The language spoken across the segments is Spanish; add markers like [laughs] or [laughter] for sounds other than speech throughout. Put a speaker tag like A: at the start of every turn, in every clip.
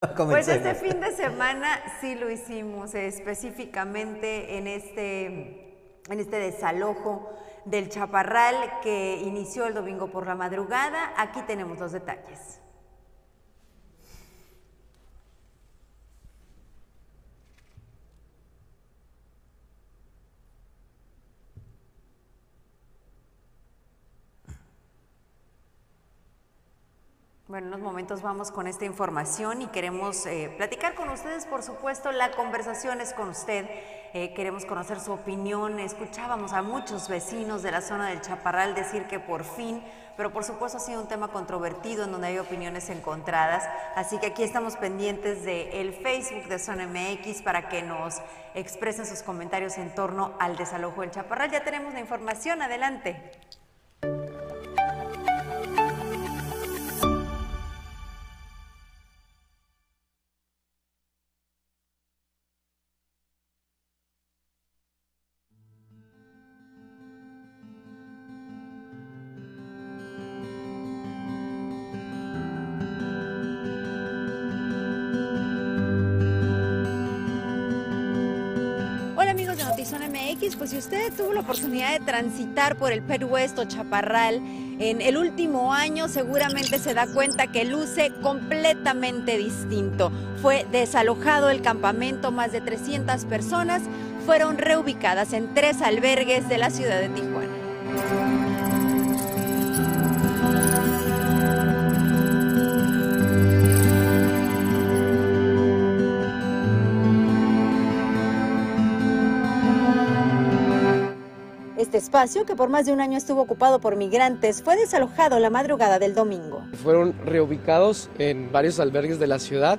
A: [laughs] Pues este fin de semana sí lo hicimos, específicamente en este, en este desalojo del Chaparral que inició el domingo por la madrugada. Aquí tenemos los detalles. Bueno, en unos momentos vamos con esta información y queremos eh, platicar con ustedes, por supuesto, la conversación es con usted. Eh, queremos conocer su opinión. Escuchábamos a muchos vecinos de la zona del Chaparral decir que por fin, pero por supuesto ha sido un tema controvertido en donde hay opiniones encontradas. Así que aquí estamos pendientes del Facebook de Zona MX para que nos expresen sus comentarios en torno al desalojo del Chaparral. Ya tenemos la información, adelante. De transitar por el Perú West o Chaparral en el último año, seguramente se da cuenta que luce completamente distinto. Fue desalojado el campamento, más de 300 personas fueron reubicadas en tres albergues de la ciudad de Tijuana. Este espacio, que por más de un año estuvo ocupado por migrantes, fue desalojado la madrugada del domingo.
B: Fueron reubicados en varios albergues de la ciudad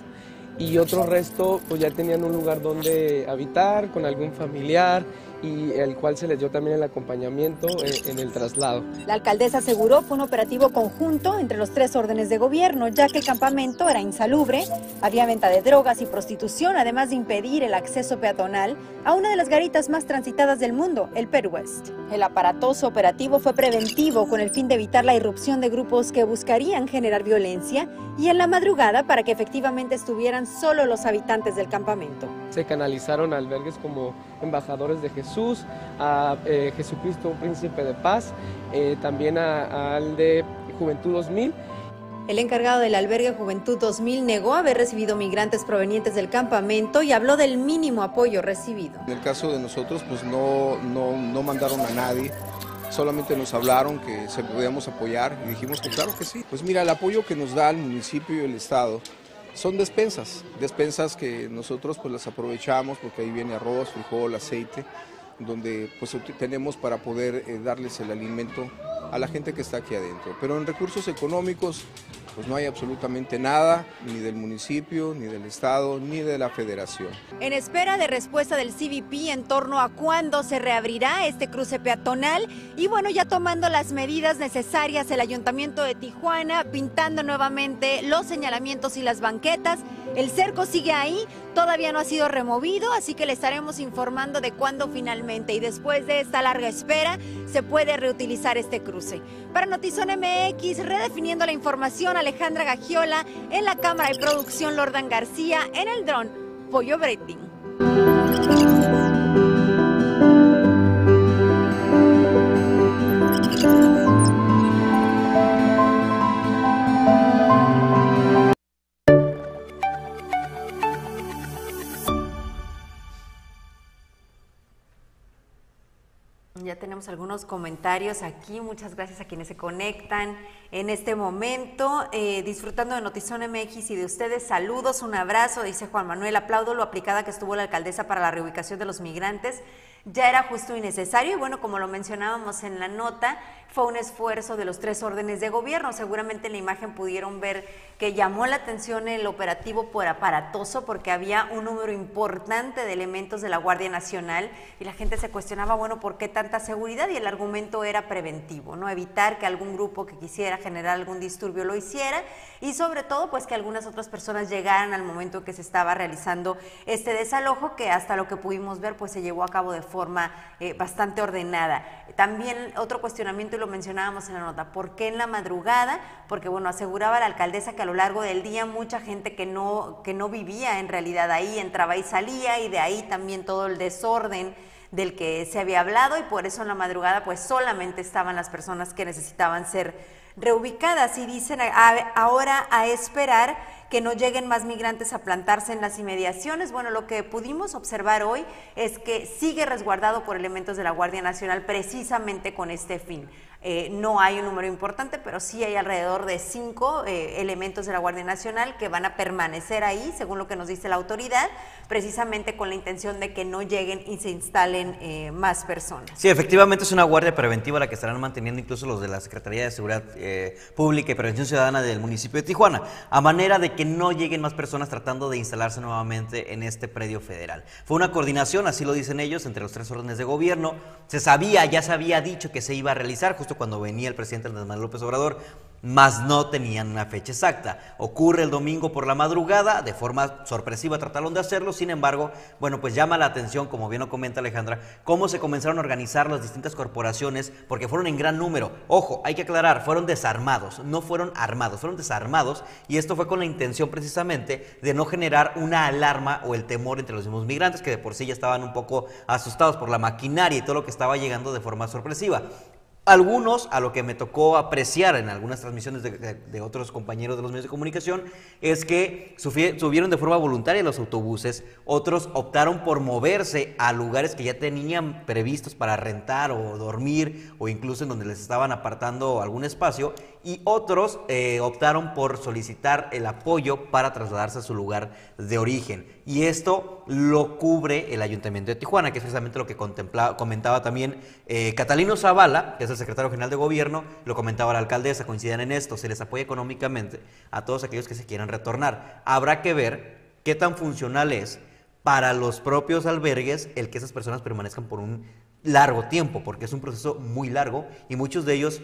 B: y otro resto pues ya tenían un lugar donde habitar con algún familiar y el cual se les dio también el acompañamiento en, el traslado.
A: La alcaldesa aseguró fue un operativo conjunto entre los tres órdenes de gobierno, ya que el campamento era insalubre, había venta de drogas y prostitución, además de impedir el acceso peatonal a una de las garitas más transitadas del mundo, el Perú West. El aparatoso operativo fue preventivo con el fin de evitar la irrupción de grupos que buscarían generar violencia y en la madrugada para que efectivamente estuvieran solo los habitantes del campamento.
B: Se canalizaron albergues como embajadores de Jesús, a eh, Jesucristo, príncipe de paz, eh, también al de Juventud 2000.
A: El encargado del albergue Juventud 2000 negó haber recibido migrantes provenientes del campamento y habló del mínimo apoyo recibido.
C: En el caso de nosotros, pues no, no, no mandaron a nadie, solamente nos hablaron que se podíamos apoyar y dijimos que claro que sí. Pues mira, el apoyo que nos da el municipio y el Estado son despensas, despensas que nosotros pues las aprovechamos porque ahí viene arroz, frijol, aceite, donde pues tenemos para poder eh, darles el alimento a la gente que está aquí adentro. Pero en recursos económicos pues no hay absolutamente nada, ni del municipio, ni del Estado, ni de la Federación.
A: En espera de respuesta del CBP en torno a cuándo se reabrirá este cruce peatonal y bueno, ya tomando las medidas necesarias el Ayuntamiento de Tijuana, pintando nuevamente los señalamientos y las banquetas, el cerco sigue ahí, todavía no ha sido removido, así que le estaremos informando de cuándo finalmente y después de esta larga espera se puede reutilizar este cruce. Para Notizón MX, redefiniendo la información, Alejandra Gagiola, en la cámara de producción Lordan García, en el dron Pollo Breting. Tenemos algunos comentarios aquí. Muchas gracias a quienes se conectan en este momento. Eh, disfrutando de Notizón MX y de ustedes, saludos, un abrazo, dice Juan Manuel. Aplaudo lo aplicada que estuvo la alcaldesa para la reubicación de los migrantes. Ya era justo y necesario. Y bueno, como lo mencionábamos en la nota, fue un esfuerzo de los tres órdenes de gobierno. Seguramente en la imagen pudieron ver que llamó la atención el operativo por aparatoso porque había un número importante de elementos de la Guardia Nacional y la gente se cuestionaba, bueno, ¿por qué tanta seguridad? Y el argumento era preventivo, ¿no? Evitar que algún grupo que quisiera generar algún disturbio lo hiciera y sobre todo pues que algunas otras personas llegaran al momento que se estaba realizando este desalojo que hasta lo que pudimos ver pues se llevó a cabo de forma eh, bastante ordenada. También otro cuestionamiento y lo mencionábamos en la nota. ¿Por qué en la madrugada? Porque, bueno, aseguraba la alcaldesa que a lo largo del día mucha gente que no, que no vivía en realidad ahí entraba y salía y de ahí también todo el desorden del que se había hablado y por eso en la madrugada pues solamente estaban las personas que necesitaban ser reubicadas. Y dicen ahora a esperar que no lleguen más migrantes a plantarse en las inmediaciones. Bueno, lo que pudimos observar hoy es que sigue resguardado por elementos de la Guardia Nacional precisamente con este fin. Eh, no hay un número importante, pero sí hay alrededor de cinco eh, elementos de la Guardia Nacional que van a permanecer ahí, según lo que nos dice la autoridad, precisamente con la intención de que no lleguen y se instalen eh, más personas.
D: Sí, efectivamente es una guardia preventiva la que estarán manteniendo incluso los de la Secretaría de Seguridad Pública y Prevención Ciudadana del municipio de Tijuana, a manera de que no lleguen más personas tratando de instalarse nuevamente en este predio federal. Fue una coordinación, así lo dicen ellos, entre los tres órdenes de gobierno. Se sabía, ya se había dicho que se iba a realizar justo cuando venía el presidente Andrés Manuel López Obrador, mas no tenían una fecha exacta. Ocurre el domingo por la madrugada, de forma sorpresiva trataron de hacerlo, sin embargo, bueno, pues llama la atención, como bien lo comenta Alejandra, cómo se comenzaron a organizar las distintas corporaciones, porque fueron en gran número. Ojo, hay que aclarar, fueron desarmados, no fueron armados, fueron desarmados, y esto fue con la intención precisamente de no generar una alarma o el temor entre los mismos migrantes, que de por sí ya estaban un poco asustados por la maquinaria y todo lo que estaba llegando de forma sorpresiva. Algunos, a lo que me tocó apreciar en algunas transmisiones de, otros compañeros de los medios de comunicación, es que subieron de forma voluntaria los autobuses, otros optaron por moverse a lugares que ya tenían previstos para rentar o dormir o incluso en donde les estaban apartando algún espacio y otros eh, optaron por solicitar el apoyo para trasladarse a su lugar de origen. Y esto lo cubre el Ayuntamiento de Tijuana, que es precisamente lo que comentaba también eh, Catalino Zavala, que es el secretario general de gobierno, lo comentaba la alcaldesa, coinciden en esto, se les apoya económicamente a todos aquellos que se quieran retornar. Habrá que ver qué tan funcional es para los propios albergues el que esas personas permanezcan por un largo tiempo, porque es un proceso muy largo y muchos de ellos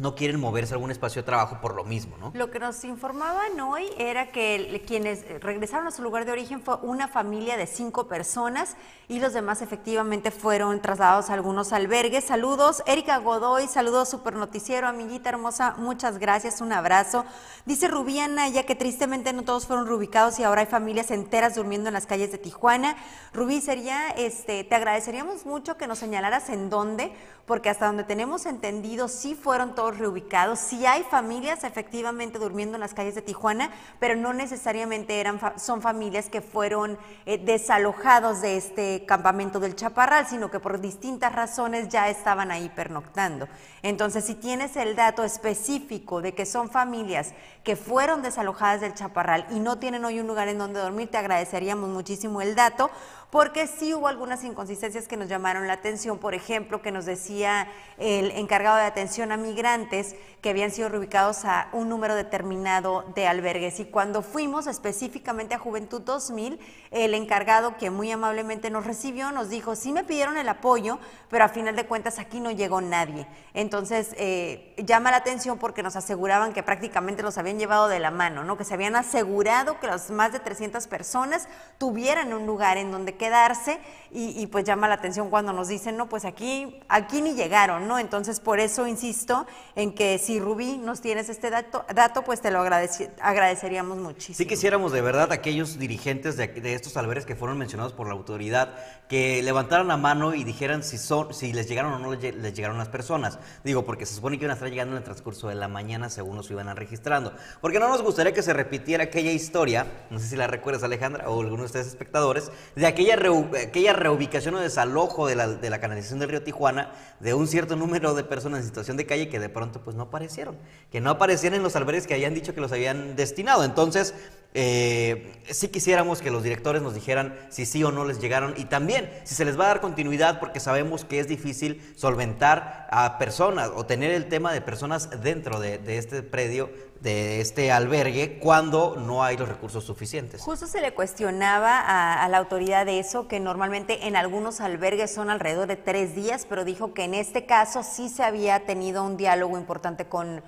D: no quieren moverse a algún espacio de trabajo por lo mismo, ¿no?
A: Lo que nos informaban hoy era que quienes regresaron a su lugar de origen fue una familia de cinco personas y los demás efectivamente fueron trasladados a algunos albergues. Saludos, Erika Godoy, saludos super noticiero, amiguita hermosa, muchas gracias, un abrazo. Dice Rubiana, ya que tristemente no todos fueron reubicados y ahora hay familias enteras durmiendo en las calles de Tijuana. Rubí, sería, este, te agradeceríamos mucho que nos señalaras en dónde, porque hasta donde tenemos entendido sí fueron todos reubicados, sí hay familias efectivamente durmiendo en las calles de Tijuana, pero no necesariamente eran son familias que fueron eh, desalojados de este campamento del Chaparral, sino que por distintas razones ya estaban ahí pernoctando. Entonces, si tienes el dato específico de que son familias que fueron desalojadas del Chaparral y no tienen hoy un lugar en donde dormir, te agradeceríamos muchísimo el dato porque sí hubo algunas inconsistencias que nos llamaron la atención, por ejemplo, que nos decía el encargado de atención a migrantes que habían sido reubicados a un número determinado de albergues. Y cuando fuimos específicamente a Juventud 2000, el encargado que muy amablemente nos recibió nos dijo, sí me pidieron el apoyo, pero a final de cuentas aquí no llegó nadie. Entonces, eh, llama la atención porque nos aseguraban que prácticamente los habían llevado de la mano, ¿no? que se habían asegurado que las más de 300 personas tuvieran un lugar en donde quedarse y, pues llama la atención cuando nos dicen, no, pues aquí, aquí ni llegaron, ¿no? Entonces por eso insisto en que si Rubí nos tienes este dato, dato pues te lo agradeceríamos muchísimo.
D: Sí quisiéramos de verdad aquellos dirigentes de, de, estos albergues que fueron mencionados por la autoridad que levantaran la mano y dijeran si son, si les llegaron o no les, llegaron las personas. Digo, porque se supone que iban a estar llegando en el transcurso de la mañana según nos iban a registrando. Porque no nos gustaría que se repitiera aquella historia, no sé si la recuerdas Alejandra o algunos de ustedes espectadores, de aquella aquella, reubicación o desalojo de la, de la, canalización del río Tijuana de un cierto número de personas en situación de calle que de pronto pues no aparecieron, que no aparecieron en los albergues que habían dicho que los habían destinado. Entonces, eh, sí quisiéramos que los directores nos dijeran si sí o no les llegaron y también si se les va a dar continuidad porque sabemos que es difícil solventar a personas o tener el tema de personas dentro de, de este predio de este albergue cuando no hay los recursos suficientes.
A: Justo se le cuestionaba a, la autoridad de eso, que normalmente en algunos albergues son alrededor de tres días, pero dijo que en este caso sí se había tenido un diálogo importante con,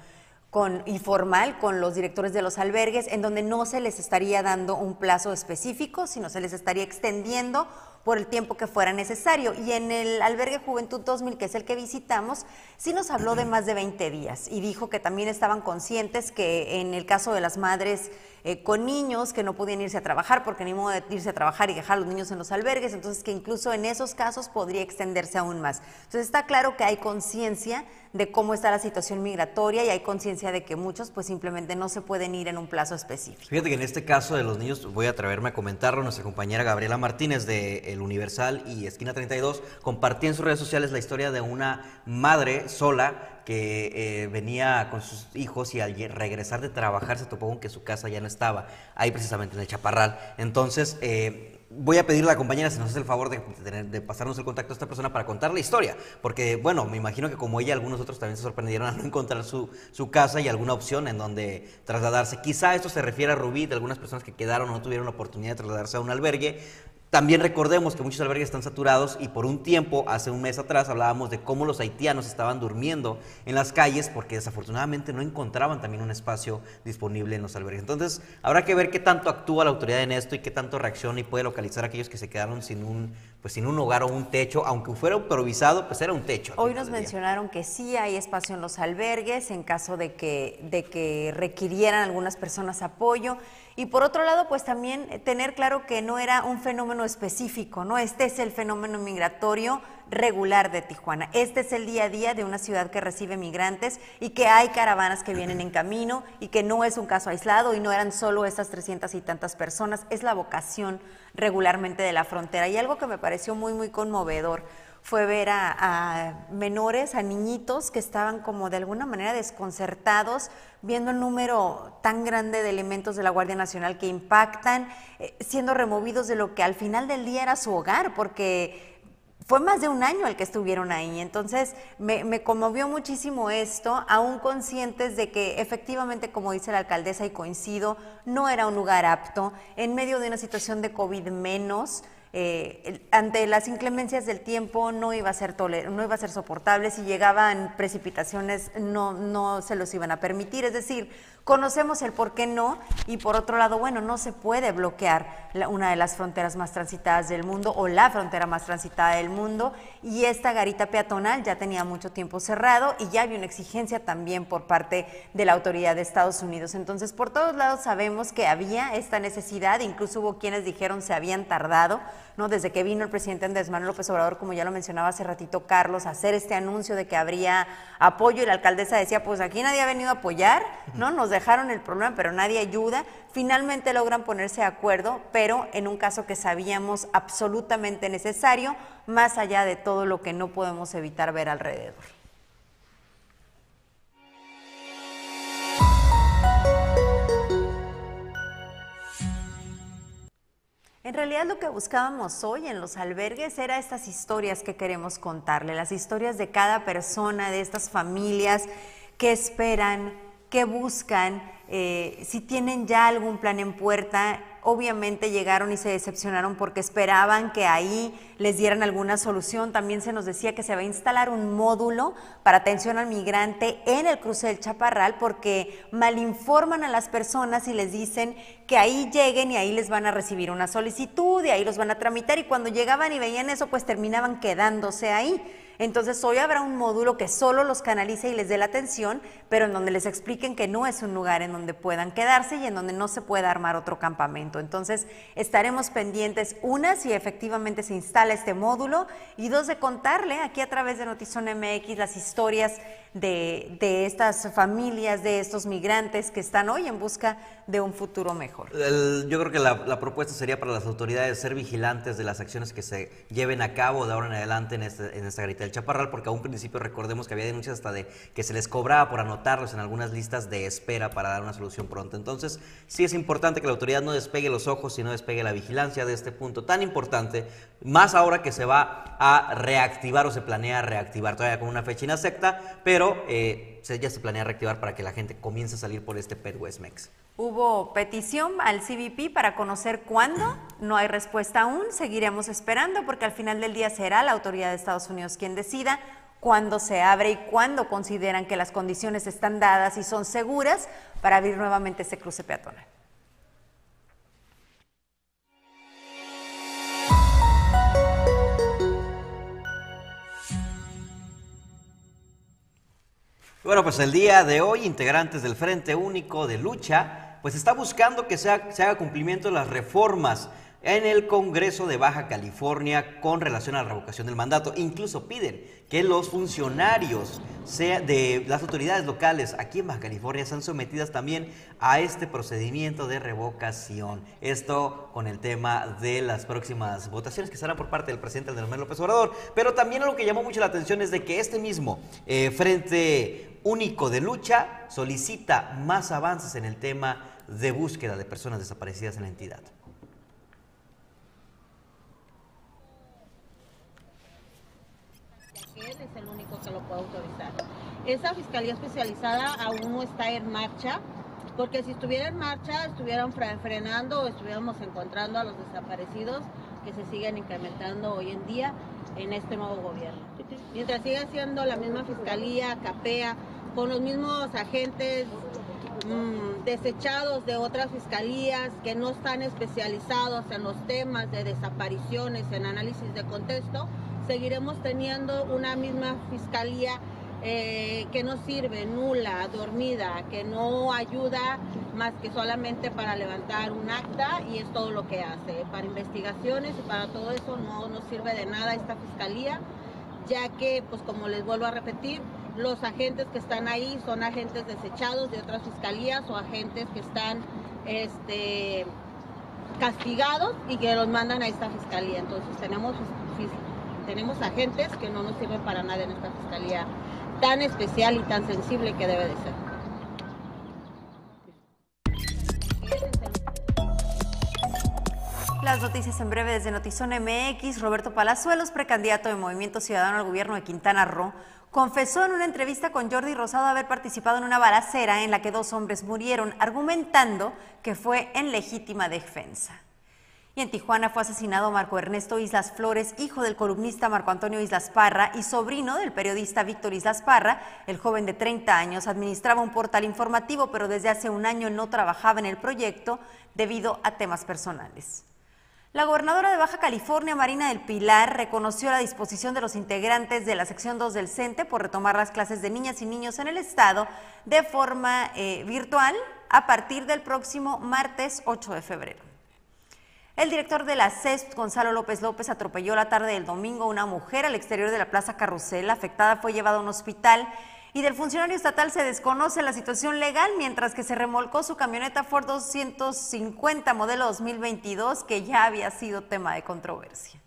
A: con, y formal con los directores de los albergues, en donde no se les estaría dando un plazo específico, sino se les estaría extendiendo por el tiempo que fuera necesario. Y en el albergue Juventud 2000, que es el que visitamos, sí nos habló de más de 20 días y dijo que también estaban conscientes que en el caso de las madres eh, con niños que no podían irse a trabajar porque ni modo de irse a trabajar y dejar a los niños en los albergues, entonces que incluso en esos casos podría extenderse aún más. Entonces está claro que hay conciencia de cómo está la situación migratoria y hay conciencia de que muchos pues simplemente no se pueden ir en un plazo específico.
D: Fíjate que en este caso de los niños voy a atreverme a comentarlo, nuestra compañera Gabriela Martínez de El Universal y Esquina 32 compartía en sus redes sociales la historia de una madre sola que eh, venía con sus hijos y al regresar de trabajar se topó con que su casa ya no estaba, ahí precisamente en el Chaparral. Entonces, eh, voy a pedirle a la compañera si nos hace el favor de, pasarnos el contacto a esta persona para contar la historia, porque bueno, me imagino que como ella, algunos otros también se sorprendieron a no encontrar su, su casa y alguna opción en donde trasladarse. Quizá esto se refiere a Rubí, de algunas personas que quedaron o no tuvieron la oportunidad de trasladarse a un albergue. También recordemos que muchos albergues están saturados y por un tiempo, hace un mes atrás, hablábamos de cómo los haitianos estaban durmiendo en las calles porque desafortunadamente no encontraban también un espacio disponible en los albergues. Entonces, habrá que ver qué tanto actúa la autoridad en esto y qué tanto reacciona y puede localizar a aquellos que se quedaron sin un, pues, sin un hogar o un techo, aunque fuera improvisado, pues era un techo.
A: Hoy nos mencionaron que sí hay espacio en los albergues en caso de que, de que requirieran algunas personas apoyo. Y por otro lado, pues también tener claro que no era un fenómeno específico, ¿no? Este es el fenómeno migratorio regular de Tijuana. Este es el día a día de una ciudad que recibe migrantes y que hay caravanas que vienen en camino y que no es un caso aislado y no eran solo estas 300 y tantas personas, es la vocación regularmente de la frontera. Y algo que me pareció muy, muy conmovedor fue ver a, menores, a niñitos que estaban como de alguna manera desconcertados viendo el número tan grande de elementos de la Guardia Nacional que impactan, eh, siendo removidos de lo que al final del día era su hogar, porque fue más de un año el que estuvieron ahí. Entonces me, me, conmovió muchísimo esto, aún conscientes de que efectivamente, como dice la alcaldesa y coincido, no era un lugar apto, en medio de una situación de COVID menos. Eh, ante las inclemencias del tiempo no iba a ser no iba a ser soportable, si llegaban precipitaciones no, no se los iban a permitir, es decir, Conocemos el por qué no y por otro lado, bueno, no se puede bloquear una de las fronteras más transitadas del mundo o la frontera más transitada del mundo y esta garita peatonal ya tenía mucho tiempo cerrado y ya había una exigencia también por parte de la autoridad de Estados Unidos. Entonces, por todos lados sabemos que había esta necesidad, incluso hubo quienes dijeron se habían tardado, ¿no? Desde que vino el presidente Andrés Manuel López Obrador, como ya lo mencionaba hace ratito Carlos, a hacer este anuncio de que habría apoyo y la alcaldesa decía, pues aquí nadie ha venido a apoyar, ¿no? Nos dejaron el problema, pero nadie ayuda. Finalmente logran ponerse de acuerdo, pero en un caso que sabíamos absolutamente necesario, más allá de todo lo que no podemos evitar ver alrededor. En realidad lo que buscábamos hoy en los albergues era estas historias que queremos contarle, las historias de cada persona, de estas familias que esperan, que buscan, eh, si tienen ya algún plan en puerta, obviamente llegaron y se decepcionaron porque esperaban que ahí les dieran alguna solución. También se nos decía que se va a instalar un módulo para atención al migrante en el cruce del Chaparral porque malinforman a las personas y les dicen que ahí lleguen y ahí les van a recibir una solicitud y ahí los van a tramitar y cuando llegaban y veían eso pues terminaban quedándose ahí. Entonces hoy habrá un módulo que solo los canalice y les dé la atención, pero en donde les expliquen que no es un lugar en donde puedan quedarse y en donde no se pueda armar otro campamento. Entonces estaremos pendientes, una, si efectivamente se instala este módulo, y dos, de contarle aquí a través de Notizón MX las historias de, estas familias, de estos migrantes que están hoy en busca de un futuro mejor.
D: yo creo que la, propuesta sería para las autoridades ser vigilantes de las acciones que se lleven a cabo de ahora en adelante en, este, en esta garita del Chaparral, porque a un principio recordemos que había denuncias hasta de que se les cobraba por anotarlos en algunas listas de espera para dar una solución pronta. Entonces, sí es importante que la autoridad no despegue los ojos, sino despegue la vigilancia de este punto tan importante, más ahora que se va a reactivar o se planea reactivar todavía con una fecha inacta, pero eh, ya se planea reactivar para que la gente comience a salir por este PET Westmex.
A: Hubo petición al CBP para conocer cuándo, no hay respuesta aún, seguiremos esperando porque al final del día será la autoridad de Estados Unidos quien decida cuándo se abre y cuándo consideran que las condiciones están dadas y son seguras para abrir nuevamente ese cruce peatonal.
D: Bueno, pues el día de hoy, integrantes del Frente Único de Lucha, pues está buscando que se haga cumplimiento de las reformas en el Congreso de Baja California con relación a la revocación del mandato. Incluso piden que los funcionarios de las autoridades locales aquí en Baja California sean sometidas también a este procedimiento de revocación. Esto con el tema de las próximas votaciones que serán por parte del presidente Andrés López Obrador. Pero también lo que llamó mucho la atención es de que este mismo eh, Frente Único de Lucha solicita más avances en el tema de búsqueda de personas desaparecidas en la entidad.
E: Es el único que lo puede autorizar. Esa fiscalía especializada aún no está en marcha, porque si estuviera en marcha, estuvieran frenando o estuviéramos encontrando a los desaparecidos que se siguen incrementando hoy en día en este nuevo gobierno. Mientras siga siendo la misma fiscalía, CAPEA, con los mismos agentes mmm, desechados de otras fiscalías que no están especializados en los temas de desapariciones, en análisis de contexto, seguiremos teniendo una misma fiscalía eh, que no sirve, nula, dormida, que no ayuda más que solamente para levantar un acta y es todo lo que hace. Para investigaciones y para todo eso no nos sirve de nada esta fiscalía, ya que, pues como les vuelvo a repetir, los agentes que están ahí son agentes desechados de otras fiscalías o agentes que están este, castigados y que los mandan a esta fiscalía. Entonces tenemos tenemos agentes que no nos sirven para nada en esta fiscalía tan especial y tan sensible que debe de ser.
A: Las noticias en breve desde Notizón MX. Roberto Palazuelos, precandidato de Movimiento Ciudadano al gobierno de Quintana Roo, confesó en una entrevista con Jordi Rosado haber participado en una balacera en la que dos hombres murieron, argumentando que fue en legítima defensa. Y en Tijuana fue asesinado Marco Ernesto Islas Flores, hijo del columnista Marco Antonio Islas Parra y sobrino del periodista Víctor Islas Parra. El joven de 30 años administraba un portal informativo, pero desde hace un año no trabajaba en el proyecto debido a temas personales. La gobernadora de Baja California, Marina del Pilar, reconoció la disposición de los integrantes de la sección 2 del CENTE por retomar las clases de niñas y niños en el estado de forma eh, virtual a partir del próximo martes 8 de febrero. El director de la CESP, Gonzalo López López, atropelló la tarde del domingo a una mujer al exterior de la Plaza Carrusel. La afectada fue llevada a un hospital y del funcionario estatal se desconoce la situación legal, mientras que se remolcó su camioneta Ford 250 modelo 2022, que ya había sido tema de controversia.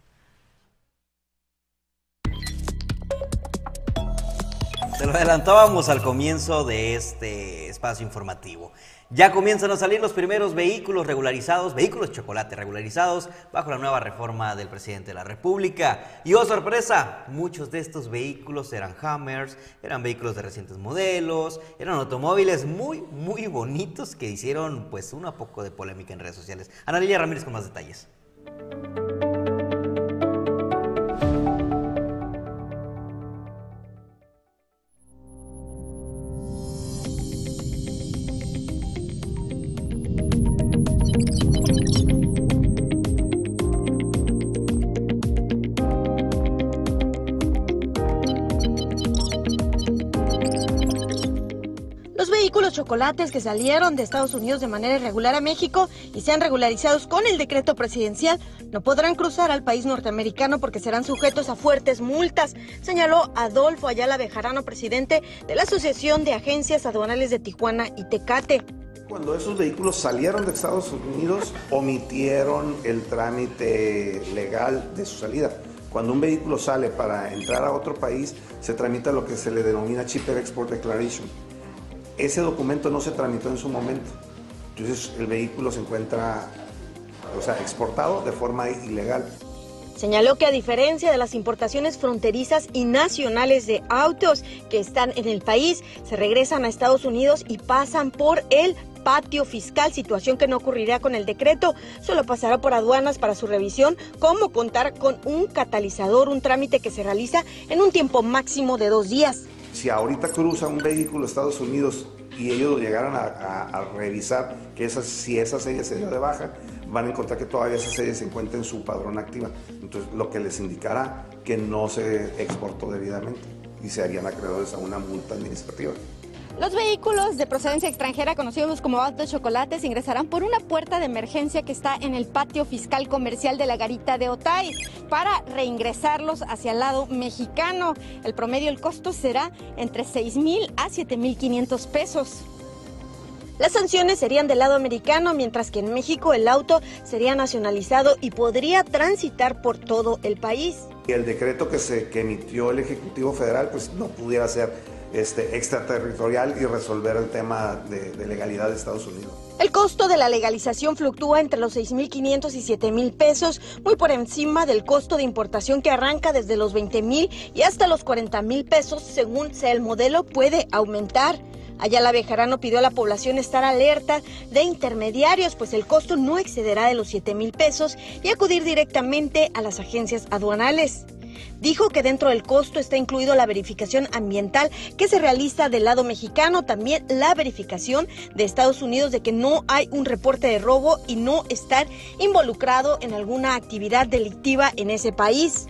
D: Se lo adelantábamos al comienzo de este espacio informativo. Ya comienzan a salir los primeros vehículos regularizados, vehículos chocolate regularizados, bajo la nueva reforma del presidente de la República. Y oh sorpresa, muchos de estos vehículos eran Hammers, eran vehículos de recientes modelos, eran automóviles muy, muy bonitos que hicieron pues una poco de polémica en redes sociales. Ana Lilia Ramírez con más detalles.
F: Chocolates que salieron de Estados Unidos de manera irregular a México y sean regularizados con el decreto presidencial no podrán cruzar al país norteamericano porque serán sujetos a fuertes multas, señaló Adolfo Ayala Bejarano, presidente de la Asociación de Agencias Aduanales de Tijuana y Tecate.
G: Cuando esos vehículos salieron de Estados Unidos, omitieron el trámite legal de su salida. Cuando un vehículo sale para entrar a otro país, se tramita lo que se le denomina Cheaper Export Declaration ese documento no se tramitó en su momento. Entonces el vehículo se encuentra, o sea, exportado de forma ilegal.
F: Señaló que a diferencia de las importaciones fronterizas y nacionales de autos que están en el país, se regresan a Estados Unidos y pasan por el patio fiscal, situación que no ocurrirá con el decreto, solo pasará por aduanas para su revisión, como contar con un catalizador, un trámite que se realiza en un tiempo máximo de dos días
G: si ahorita cruza un vehículo Estados Unidos y ellos llegaran a, revisar que si esa serie se dio de baja, van a encontrar que todavía esa serie se encuentra en su padrón activa. Entonces, lo que les indicará que no se exportó debidamente y se harían acreedores a una multa administrativa.
F: Los vehículos de procedencia extranjera, conocidos como autos chocolates, ingresarán por una puerta de emergencia que está en el patio fiscal comercial de la garita de Otay para reingresarlos hacia el lado mexicano. El promedio, el costo será entre 6 mil a 7 mil 500 pesos. Las sanciones serían del lado americano, mientras que en México el auto sería nacionalizado y podría transitar por todo el país.
G: El decreto que se que emitió el Ejecutivo Federal pues no pudiera ser este, extraterritorial y resolver el tema de, legalidad de Estados Unidos.
F: El costo de la legalización fluctúa entre los 6.500 y 7.000 pesos, muy por encima del costo de importación que arranca desde los 20.000 y hasta los 40.000 pesos, según sea el modelo, puede aumentar. Ayala Bejarano pidió a la población estar alerta de intermediarios, pues el costo no excederá de los 7 mil pesos y acudir directamente a las agencias aduanales. Dijo que dentro del costo está incluido la verificación ambiental que se realiza del lado mexicano, también la verificación de Estados Unidos de que no hay un reporte de robo y no estar involucrado en alguna actividad delictiva en ese país.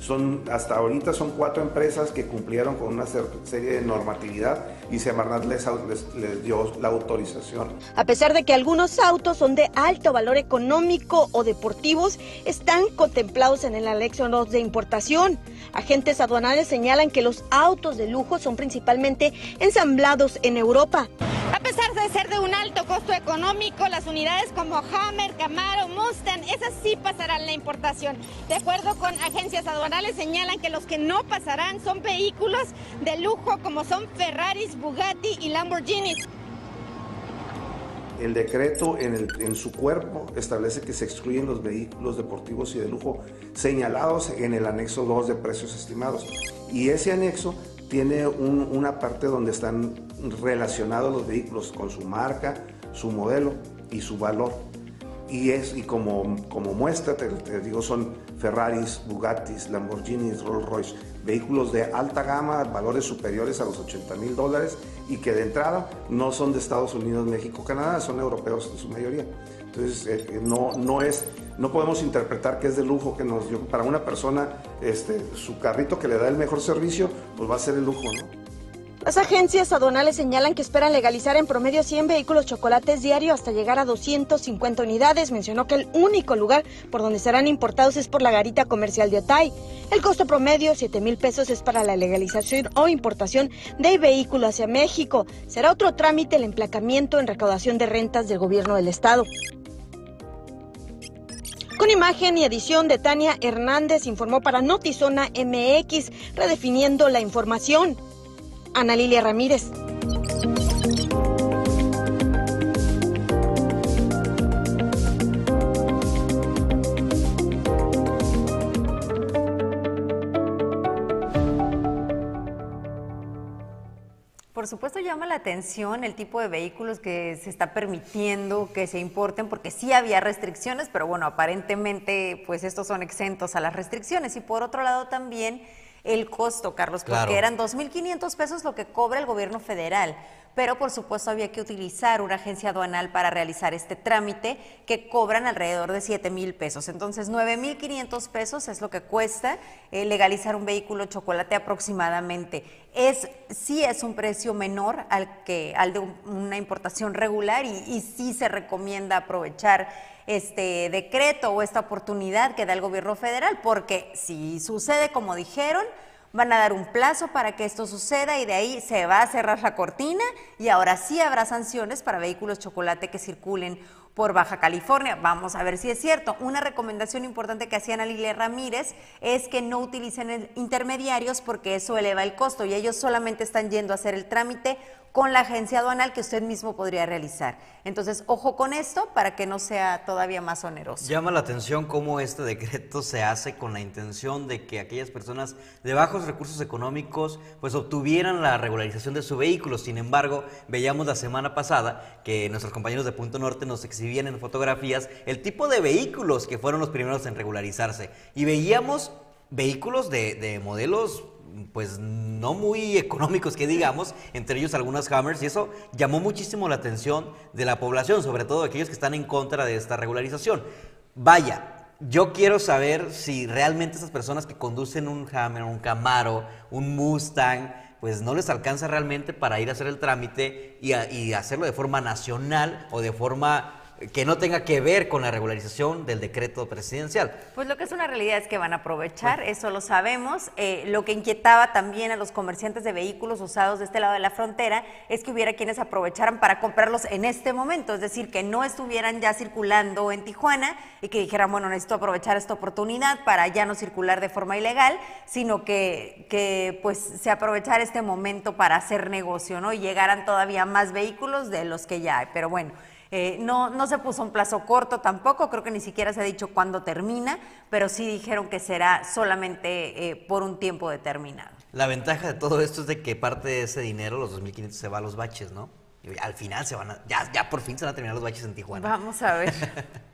G: Son, hasta ahorita son cuatro empresas que cumplieron con una serie de normatividad y Semarnat les, les, dio la autorización.
F: A pesar de que algunos autos son de alto valor económico o deportivos, están contemplados en el anexo 2 de importación. Agentes aduanales señalan que los autos de lujo son principalmente ensamblados en Europa. A pesar de ser de un alto costo económico, las unidades como Hammer, Camaro, Mustang, esas sí pasarán la importación. De acuerdo con agencias aduanales, señalan que los que no pasarán son vehículos de lujo como son Ferraris, Bugatti y Lamborghinis.
G: El decreto en, su cuerpo establece que se excluyen los vehículos deportivos y de lujo señalados en el anexo 2 de precios estimados. Y ese anexo tiene un, una parte donde están relacionados los vehículos con su marca, su modelo y su valor. Y, es, y como, como muestra, te, te digo, son Ferraris, Bugattis, Lamborghinis, Rolls Royce, vehículos de alta gama, valores superiores a los 80 mil dólares y que de entrada no son de Estados Unidos, México, Canadá, son europeos en su mayoría. Entonces, eh, no, no, es, no podemos interpretar que es de lujo que nos para una persona este, su carrito que le da el mejor servicio, pues va a ser el lujo, ¿no?
F: Las agencias aduanales señalan que esperan legalizar en promedio 100 vehículos chocolates diario hasta llegar a 250 unidades. Mencionó que el único lugar por donde serán importados es por la garita comercial de Otay. El costo promedio, 7 mil pesos, es para la legalización o importación de vehículos hacia México. Será otro trámite el emplacamiento en recaudación de rentas del gobierno del estado. Con imagen y edición de Tania Hernández, informó para Notizona MX, redefiniendo la información. Ana Lilia Ramírez.
A: Por supuesto llama la atención el tipo de vehículos que se está permitiendo que se importen, porque sí había restricciones, pero bueno, aparentemente pues estos son exentos a las restricciones. Y por otro lado también el costo, Carlos, porque eran 2.500 pesos lo que cobra el gobierno federal. Pero por supuesto había que utilizar una agencia aduanal para realizar este trámite que cobran alrededor de 7 mil pesos. Entonces 9.500 pesos es lo que cuesta eh, legalizar un vehículo chocolate aproximadamente. Es, sí es un precio menor al, que, al de una importación regular y, y sí se recomienda aprovechar este decreto o esta oportunidad que da el gobierno federal, porque si sucede como dijeron, van a dar un plazo para que esto suceda y de ahí se va a cerrar la cortina y ahora sí habrá sanciones para vehículos chocolate que circulen por Baja California. Vamos a ver si es cierto. Una recomendación importante que hacían a Lile Ramírez es que no utilicen intermediarios porque eso eleva el costo y ellos solamente están yendo a hacer el trámite con la agencia aduanal que usted mismo podría realizar. Entonces, ojo con esto para que no sea todavía más oneroso.
D: Llama la atención cómo este decreto se hace con la intención de que aquellas personas de bajos recursos económicos pues obtuvieran la regularización de su vehículo. Sin embargo, veíamos la semana pasada que nuestros compañeros de Punto Norte nos exhibían en fotografías el tipo de vehículos que fueron los primeros en regularizarse. Y veíamos vehículos de, de modelos pues no muy económicos que digamos, entre ellos algunas Hammers, y eso llamó muchísimo la atención de la población, sobre todo aquellos que están en contra de esta regularización. Vaya, yo quiero saber si realmente esas personas que conducen un Hammer, un Camaro, un Mustang, pues no les alcanza realmente para ir a hacer el trámite y, a- y hacerlo de forma nacional o de forma que no tenga que ver con la regularización del decreto presidencial.
A: Pues lo que es una realidad es que van a aprovechar, eso lo sabemos. Eh, lo que inquietaba también a los comerciantes de vehículos usados de este lado de la frontera es que hubiera quienes aprovecharan para comprarlos en este momento, es decir, que no estuvieran ya circulando en Tijuana y que dijeran, bueno, necesito aprovechar esta oportunidad para ya no circular de forma ilegal, sino que, que pues se aprovechara este momento para hacer negocio, ¿no? Y llegaran todavía más vehículos de los que ya hay. Pero bueno. Eh, no, no se puso un plazo corto tampoco, creo que ni siquiera se ha dicho cuándo termina, pero sí dijeron que será solamente eh, por un tiempo determinado.
D: La ventaja de todo esto es de que parte de ese dinero, los 2.500, se va a los baches, ¿no? Y al final se van a, ya, ya por fin se van a terminar los baches en Tijuana.
A: Vamos a ver. [laughs]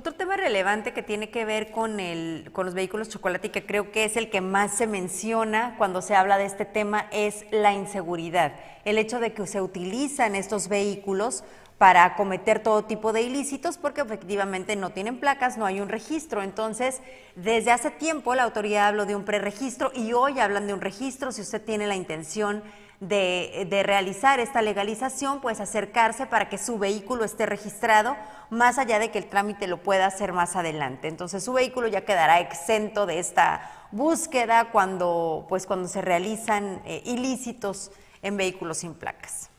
A: Otro tema relevante que tiene que ver con, el, con los vehículos chocolate y que creo que es el que más se menciona cuando se habla de este tema es la inseguridad. El hecho de que se utilizan estos vehículos para cometer todo tipo de ilícitos porque efectivamente no tienen placas, no hay un registro. Entonces, desde hace tiempo la autoridad habló de un preregistro y hoy hablan de un registro. Si usted tiene la intención de, de, realizar esta legalización, pues acercarse para que su vehículo esté registrado, más allá de que el trámite lo pueda hacer más adelante. Entonces su vehículo ya quedará exento de esta búsqueda cuando, pues, cuando se realizan eh, ilícitos en vehículos sin placas.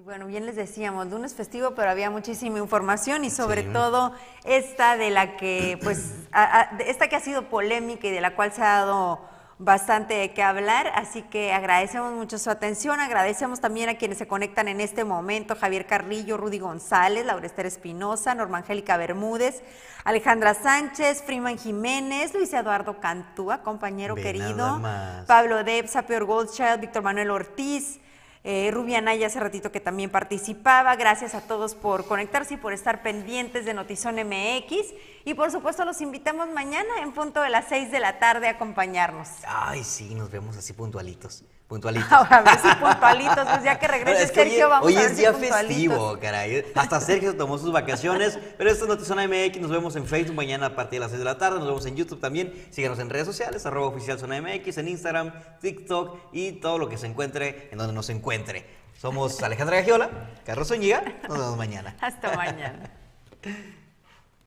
A: Y bueno, bien les decíamos, lunes festivo, pero había muchísima información y sobre
D: Sí.
A: todo esta de la que, pues, a- a- de esta que ha sido polémica y de la cual se ha dado bastante de qué hablar, así que agradecemos mucho su atención, agradecemos también a quienes se conectan en este momento, Javier Carrillo, Rudy González, Laura Esther Espinosa, Norma Angélica Bermúdez, Alejandra Sánchez, Freeman Jiménez, Luis Eduardo Cantúa, compañero querido. Pablo Debsa, Peor Goldchild, Víctor Manuel Ortiz, eh, Rubia Naya hace ratito que también participaba. Gracias a todos por conectarse y por estar pendientes de Notizón MX. Y por supuesto los invitamos mañana en punto de las 6 de la tarde a acompañarnos.
D: Ay, sí, nos vemos así puntualitos. Puntualitos.
A: Ahora, a ver si puntualitos, pues ya que regrese
D: Es que
A: Sergio,
D: hoy,
A: vamos
D: hoy
A: a ver
D: es
A: si
D: día festivo, caray. Hasta Sergio tomó sus vacaciones. Pero esto es Notizona MX. Nos vemos en Facebook mañana a partir de las 6 de la tarde. Nos vemos en YouTube también. Síganos en redes sociales, arroba oficial Zona MX, en Instagram, TikTok y todo lo que se encuentre en donde nos encuentre. Somos Alejandra Gagiola, Carlos Zúñiga. Nos vemos mañana.
A: Hasta mañana. [laughs]